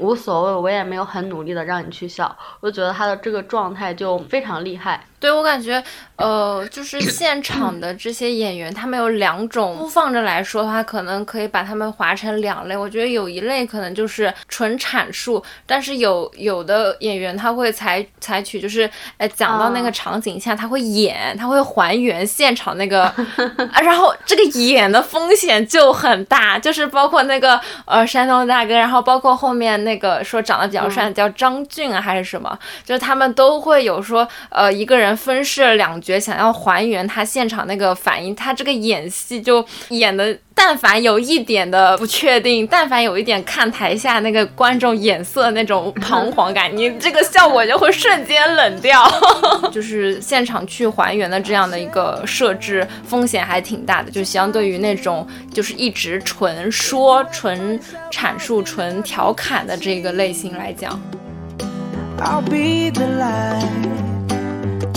无所谓，我也没有很努力的让你去笑，我觉得他的这个状态就非常厉害。对我感觉，呃，就是 现场的这些演员，他们有两种粗放着来说的话，可能可以把他们划成两类。我觉得有一类可能就是纯阐述，但是有有的演员他会采采取就是，呃，讲到那个场景下，他会演，他会还原现场那个，然后这个演的风险就很大，就是包括那个呃山东大哥，然后包括后面那个说长得比较帅叫张俊啊还是什么，就是他们都会有说，呃一个人。分饰两角，想要还原他现场那个反应，他这个演戏就演的，但凡有一点的不确定，但凡有一点看台下那个观众眼色那种彷徨感，你这个效果就会瞬间冷掉。就是现场去还原的这样的一个设置，风险还挺大的，就相对于那种就是一直纯说、纯阐述、纯调侃的这个类型来讲。I'll be the light.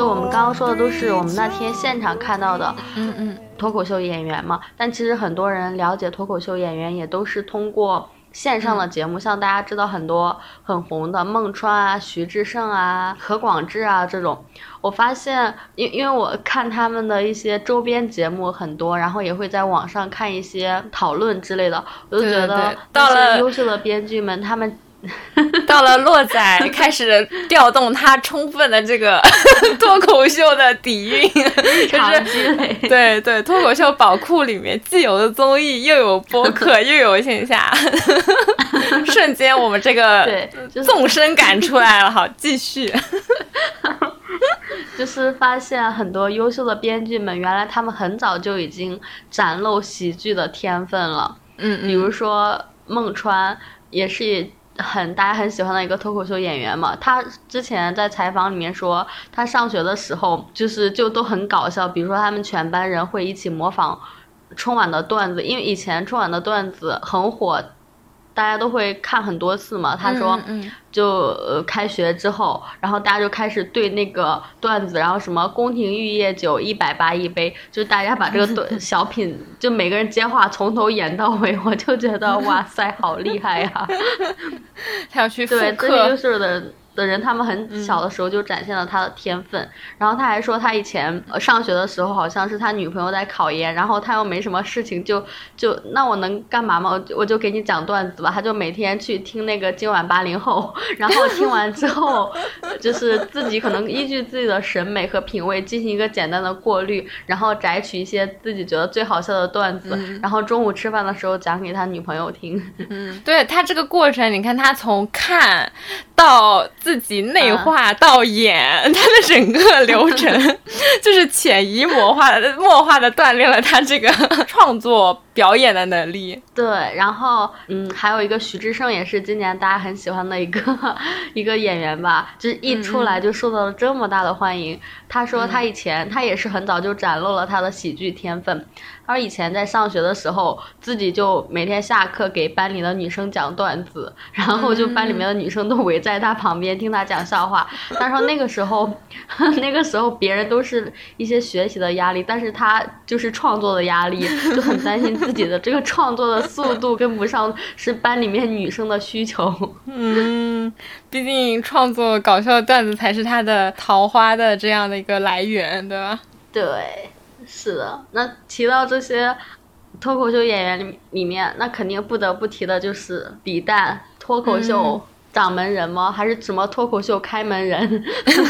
就我们刚刚说的都是我们那天现场看到的，嗯嗯，脱口秀演员嘛。但其实很多人了解脱口秀演员也都是通过线上的节目，像大家知道很多很红的孟川啊、徐志胜啊、何广智啊这种，我发现，因因为我看他们的一些周边节目很多，然后也会在网上看一些讨论之类的，我就觉得到了优秀的编剧们他们。到了洛仔开始调动他充分的这个 脱口秀的底蕴，就是对对脱口秀宝库里面既有的综艺，又有播客，又有线下，瞬间我们这个纵深感出来了。好，继续，就是发现很多优秀的编剧们，原来他们很早就已经展露喜剧的天分了。嗯，比如说孟川也是。很大家很喜欢的一个脱口秀演员嘛，他之前在采访里面说，他上学的时候就是就都很搞笑，比如说他们全班人会一起模仿春晚的段子，因为以前春晚的段子很火。大家都会看很多次嘛。他说，就呃开学之后，然后大家就开始对那个段子，然后什么宫廷玉液酒一百八一杯，就大家把这个段 小品，就每个人接话从头演到尾，我就觉得哇塞，好厉害呀！他要去复刻。对，这就是的。的人，他们很小的时候就展现了他的天分。然后他还说，他以前上学的时候，好像是他女朋友在考研，然后他又没什么事情，就就那我能干嘛吗？我就给你讲段子吧。他就每天去听那个今晚八零后，然后听完之后，就是自己可能依据自己的审美和品味进行一个简单的过滤，然后摘取一些自己觉得最好笑的段子，然后中午吃饭的时候讲给他女朋友听。嗯，对他这个过程，你看他从看到。自己内化到演，他的整个流程 就是潜移默化的、默化的锻炼了他这个 创作表演的能力。对，然后嗯，还有一个徐志胜也是今年大家很喜欢的一个一个演员吧，就是一出来就受到了这么大的欢迎。他说他以前他也是很早就展露了他的喜剧天分。他以前在上学的时候，自己就每天下课给班里的女生讲段子，然后就班里面的女生都围在他旁边听他讲笑话。他说那个时候，那个时候别人都是一些学习的压力，但是他就是创作的压力，就很担心自己的这个创作的速度跟不上是班里面女生的需求。嗯，毕竟创作搞笑段子才是他的桃花的这样的一个来源，对吧？对。是的，那提到这些脱口秀演员里里面，那肯定不得不提的就是李诞，脱口秀掌门人吗？还是什么脱口秀开门人？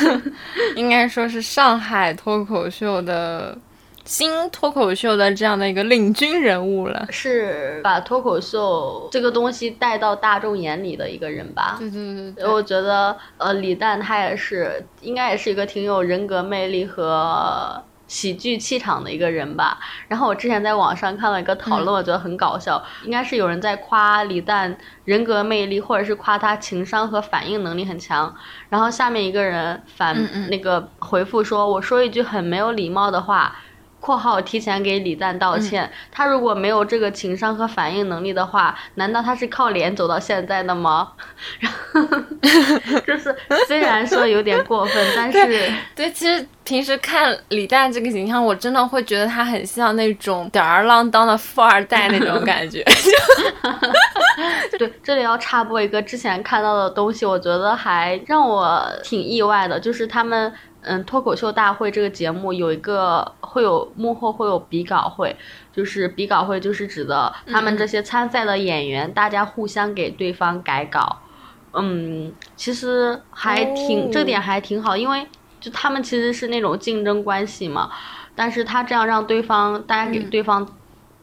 应该说是上海脱口秀的新脱口秀的这样的一个领军人物了，是把脱口秀这个东西带到大众眼里的一个人吧？对对对，我觉得呃，李诞他也是，应该也是一个挺有人格魅力和。喜剧气场的一个人吧。然后我之前在网上看了一个讨论，我觉得很搞笑。应该是有人在夸李诞人格魅力，或者是夸他情商和反应能力很强。然后下面一个人反那个回复说：“我说一句很没有礼貌的话。”（括号提前给李诞道歉。）他如果没有这个情商和反应能力的话，难道他是靠脸走到现在的吗？然后就是虽然说有点过分，但是对，其实。平时看李诞这个形象，我真的会觉得他很像那种吊儿郎当的富二代那种感觉。对，这里要插播一个之前看到的东西，我觉得还让我挺意外的，就是他们嗯脱口秀大会这个节目有一个会有幕后会有比稿会，就是比稿会就是指的他们这些参赛的演员，大家互相给对方改稿。嗯，其实还挺这点还挺好，因为。就他们其实是那种竞争关系嘛，但是他这样让对方，大家给对方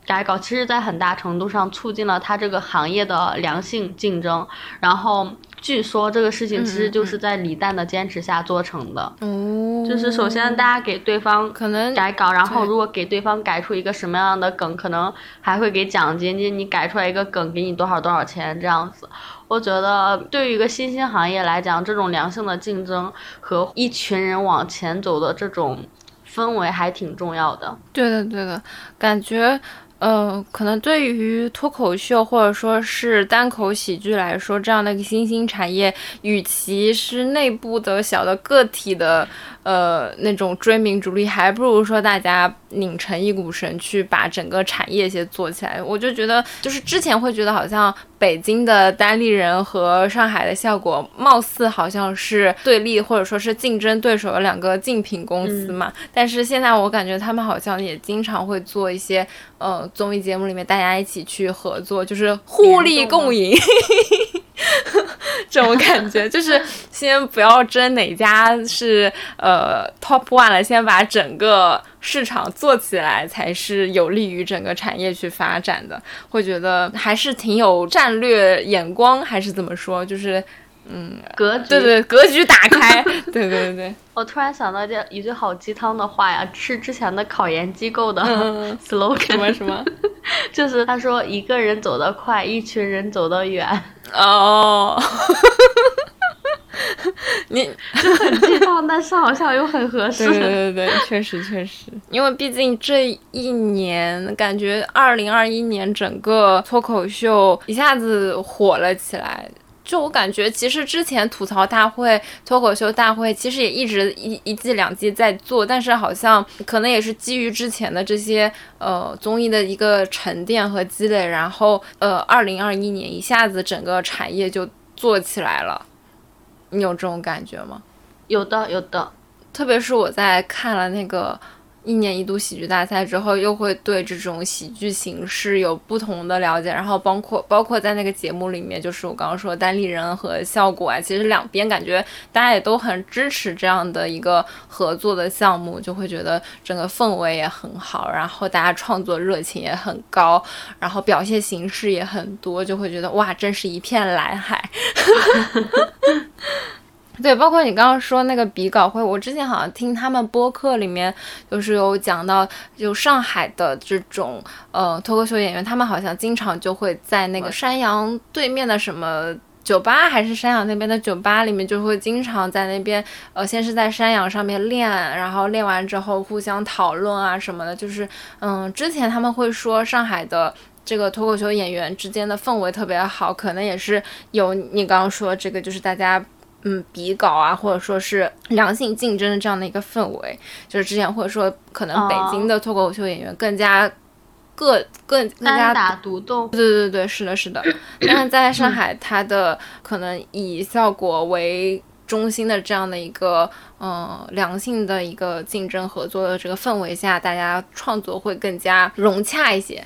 改稿，其实，在很大程度上促进了他这个行业的良性竞争。然后，据说这个事情其实就是在李诞的坚持下做成的。哦，就是首先大家给对方可能改稿，然后如果给对方改出一个什么样的梗，可能还会给奖金，你改出来一个梗，给你多少多少钱这样子。我觉得对于一个新兴行业来讲，这种良性的竞争和一群人往前走的这种氛围还挺重要的。对的，对的，感觉，呃，可能对于脱口秀或者说是单口喜剧来说，这样的一个新兴产业，与其是内部的小的个体的，呃，那种追名逐利，还不如说大家拧成一股绳，去把整个产业先做起来。我就觉得，就是之前会觉得好像北京的单立人和上海的效果，貌似好像是对立或者说是竞争对手的两个竞品公司嘛。但是现在我感觉他们好像也经常会做一些呃综艺节目里面大家一起去合作，就是互利共赢。这种感觉就是先不要争哪家是呃 top one 了，先把整个市场做起来，才是有利于整个产业去发展的。会觉得还是挺有战略眼光，还是怎么说？就是嗯，格局对对，格局打开。对对对对。我突然想到一一句好鸡汤的话呀，是之前的考研机构的 slogan 什么什么，就是他说一个人走得快，一群人走得远。哦，你很鸡汤，但是好像又很合适。对对对，确实确实，因为毕竟这一年，感觉二零二一年整个脱口秀一下子火了起来。就我感觉，其实之前吐槽大会、脱口秀大会，其实也一直一一季两季在做，但是好像可能也是基于之前的这些呃综艺的一个沉淀和积累，然后呃，二零二一年一下子整个产业就做起来了。你有这种感觉吗？有的，有的。特别是我在看了那个。一年一度喜剧大赛之后，又会对这种喜剧形式有不同的了解，然后包括包括在那个节目里面，就是我刚刚说单立人和效果啊，其实两边感觉大家也都很支持这样的一个合作的项目，就会觉得整个氛围也很好，然后大家创作热情也很高，然后表现形式也很多，就会觉得哇，真是一片蓝海。对，包括你刚刚说那个比稿会，我之前好像听他们播客里面，就是有讲到，就上海的这种呃脱口秀演员，他们好像经常就会在那个山羊对面的什么酒吧，还是山羊那边的酒吧里面，就会经常在那边，呃，先是在山羊上面练，然后练完之后互相讨论啊什么的，就是嗯，之前他们会说上海的这个脱口秀演员之间的氛围特别好，可能也是有你刚刚说这个，就是大家。嗯，比稿啊，或者说是良性竞争的这样的一个氛围，就是之前或者说可能北京的脱口秀演员更加各更更加单打独斗。对对对，是的，是的。但是在上海，它的可能以效果为中心的这样的一个嗯良性的一个竞争合作的这个氛围下，大家创作会更加融洽一些。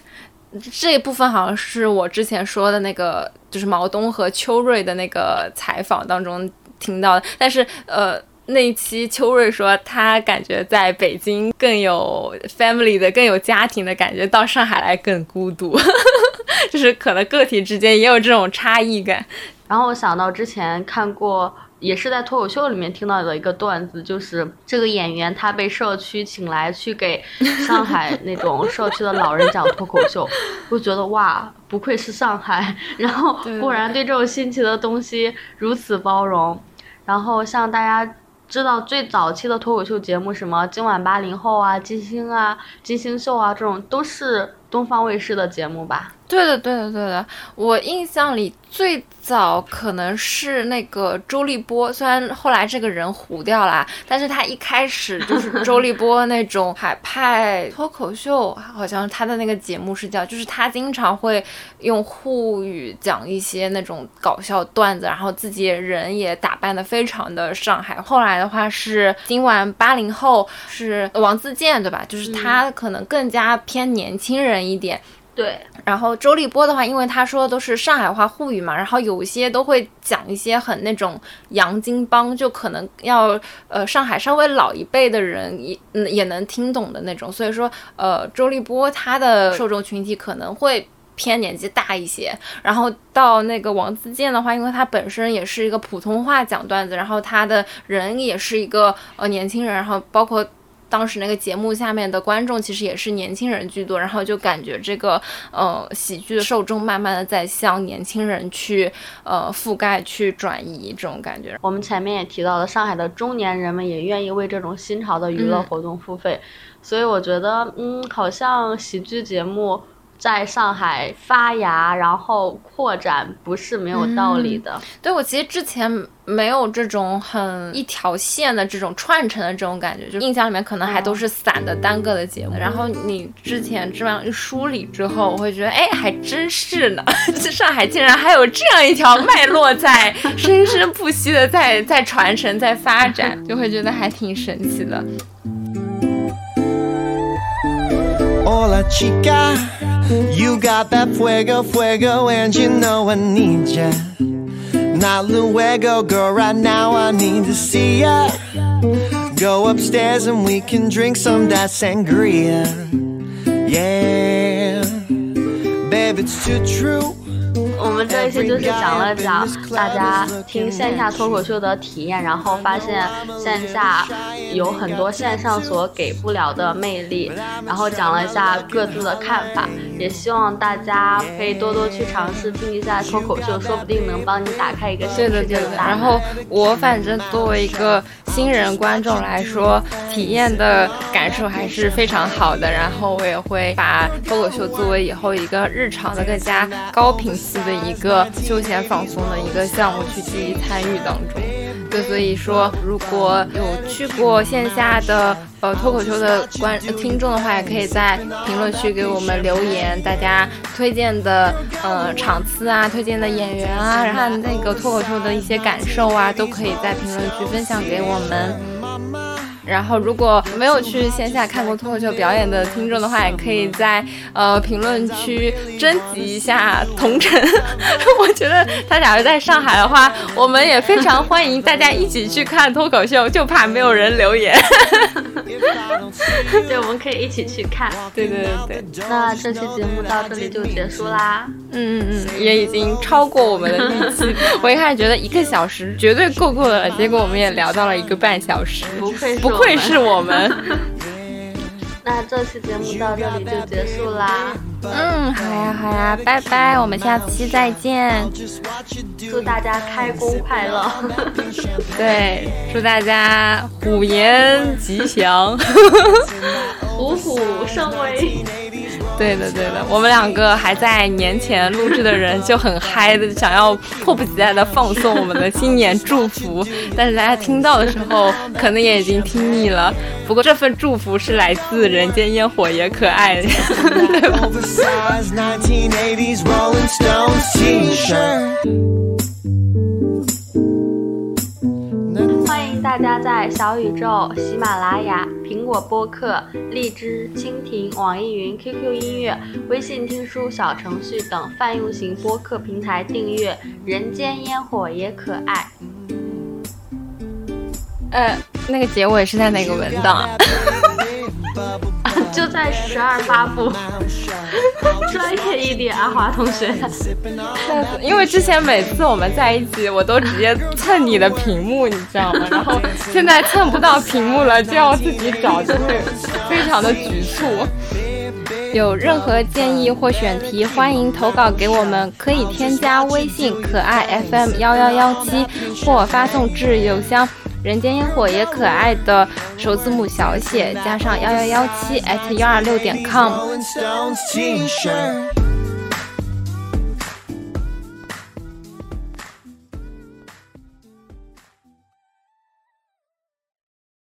这一部分好像是我之前说的那个，就是毛东和秋瑞的那个采访当中。听到的，但是呃，那一期秋瑞说他感觉在北京更有 family 的，更有家庭的感觉，到上海来更孤独，就是可能个体之间也有这种差异感。然后我想到之前看过。也是在脱口秀里面听到的一个段子，就是这个演员他被社区请来去给上海那种社区的老人讲脱口秀，我觉得哇，不愧是上海，然后果然对这种新奇的东西如此包容。然后像大家知道最早期的脱口秀节目，什么今晚八零后啊、金星啊、金星秀啊，这种都是东方卫视的节目吧？对的，对的，对的，我印象里。最早可能是那个周立波，虽然后来这个人糊掉了，但是他一开始就是 周立波那种海派脱口秀，好像他的那个节目是叫，就是他经常会用沪语讲一些那种搞笑段子，然后自己人也打扮的非常的上海。后来的话是今晚八零后是王自健，对吧？就是他可能更加偏年轻人一点。对，然后周立波的话，因为他说的都是上海话沪语嘛，然后有一些都会讲一些很那种洋泾浜，就可能要呃上海稍微老一辈的人也也能听懂的那种，所以说呃周立波他的受众群体可能会偏年纪大一些，然后到那个王自健的话，因为他本身也是一个普通话讲段子，然后他的人也是一个呃年轻人，然后包括。当时那个节目下面的观众其实也是年轻人居多，然后就感觉这个呃喜剧的受众慢慢的在向年轻人去呃覆盖去转移这种感觉。我们前面也提到了，上海的中年人们也愿意为这种新潮的娱乐活动付费，所以我觉得嗯，好像喜剧节目在上海发芽，然后扩展，不是没有道理的。对我其实之前没有这种很一条线的这种串成的这种感觉，就印象里面可能还都是散的单个的节目。然后你之前这样一梳理之后，我会觉得，哎，还真是呢，这上海竟然还有这样一条脉络在 生生不息的在在传承在发展，就会觉得还挺神奇的。Hola chica, you got that fuego, fuego, and you know I need ya. Not luego, girl, right now I need to see ya. Go upstairs and we can drink some that sangria. Yeah, babe, it's too true. 我们这一期就是讲了讲大家听线下脱口秀的体验，然后发现线下有很多线上所给不了的魅力，然后讲了一下各自的看法，也希望大家可以多多去尝试听一下脱口秀，说不定能帮你打开一个新世界的大门。然后我反正作为一个新人观众来说，体验的感受还是非常好的。然后我也会把脱口秀作为以后一个日常的更加高频次的。一个休闲放松的一个项目去积极参与当中，对，所以说如果有去过线下的呃脱口秀的观听众的话，也可以在评论区给我们留言，大家推荐的呃场次啊，推荐的演员啊，然后那个脱口秀的一些感受啊，都可以在评论区分享给我们。然后，如果没有去线下看过脱口秀表演的听众的话，也可以在呃评论区征集一下同城。我觉得他假如在上海的话，我们也非常欢迎大家一起去看脱口秀，就怕没有人留言。对，我们可以一起去看。对对对对。那这期节目到这里就结束啦。嗯嗯嗯，也已经超过我们的预期。我一开始觉得一个小时绝对够够的了，结果我们也聊到了一个半小时。不愧不。不愧是我们。那这期节目到这里就结束啦。嗯，好呀好呀，拜拜，我们下期再见。祝大家开工快乐。对，祝大家虎年吉祥，虎虎生威。对的，对的，我们两个还在年前录制的人就很嗨的，想要迫不及待的放送我们的新年祝福，但是大家听到的时候可能也已经听腻了。不过这份祝福是来自人间烟火也可爱，对吧？大家在小宇宙、喜马拉雅、苹果播客、荔枝、蜻蜓、网易云、QQ 音乐、微信听书小程序等泛用型播客平台订阅《人间烟火也可爱》。呃，那个结尾是在哪个文档？就在十二发布，专业一点，阿华同学。因为之前每次我们在一起，我都直接蹭你的屏幕，你知道吗？然后现在蹭不到屏幕了，就要自己找，就会非常的局促。有任何建议或选题，欢迎投稿给我们，可以添加微信可爱 FM 幺幺幺七，或发送至邮箱。人间烟火也可爱的首字母小写加上幺幺幺七 at 幺二六点 com。